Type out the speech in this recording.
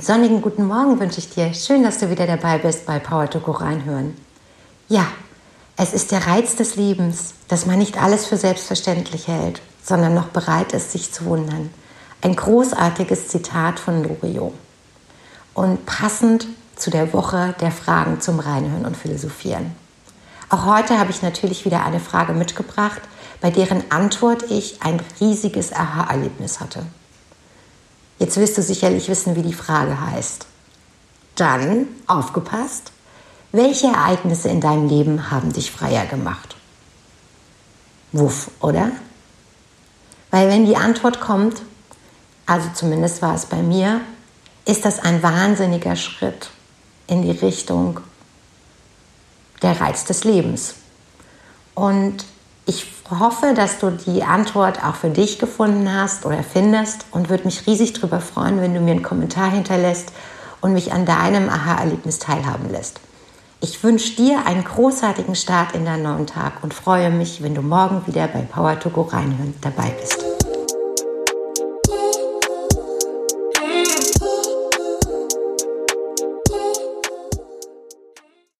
sonnigen guten Morgen wünsche ich dir. Schön, dass du wieder dabei bist bei Power to Go reinhören. Ja, es ist der Reiz des Lebens, dass man nicht alles für selbstverständlich hält, sondern noch bereit ist, sich zu wundern. Ein großartiges Zitat von Loriot. Und passend zu der Woche der Fragen zum Reinhören und Philosophieren. Auch heute habe ich natürlich wieder eine Frage mitgebracht, bei deren Antwort ich ein riesiges Aha-Erlebnis hatte. Jetzt wirst du sicherlich wissen, wie die Frage heißt. Dann, aufgepasst, welche Ereignisse in deinem Leben haben dich freier gemacht? Wuff, oder? Weil wenn die Antwort kommt, also zumindest war es bei mir, ist das ein wahnsinniger Schritt in die Richtung der Reiz des Lebens. Und ich hoffe, dass du die Antwort auch für dich gefunden hast oder findest und würde mich riesig darüber freuen, wenn du mir einen Kommentar hinterlässt und mich an deinem Aha-Erlebnis teilhaben lässt. Ich wünsche dir einen großartigen Start in deinen neuen Tag und freue mich, wenn du morgen wieder bei Power to Go reinhören dabei bist.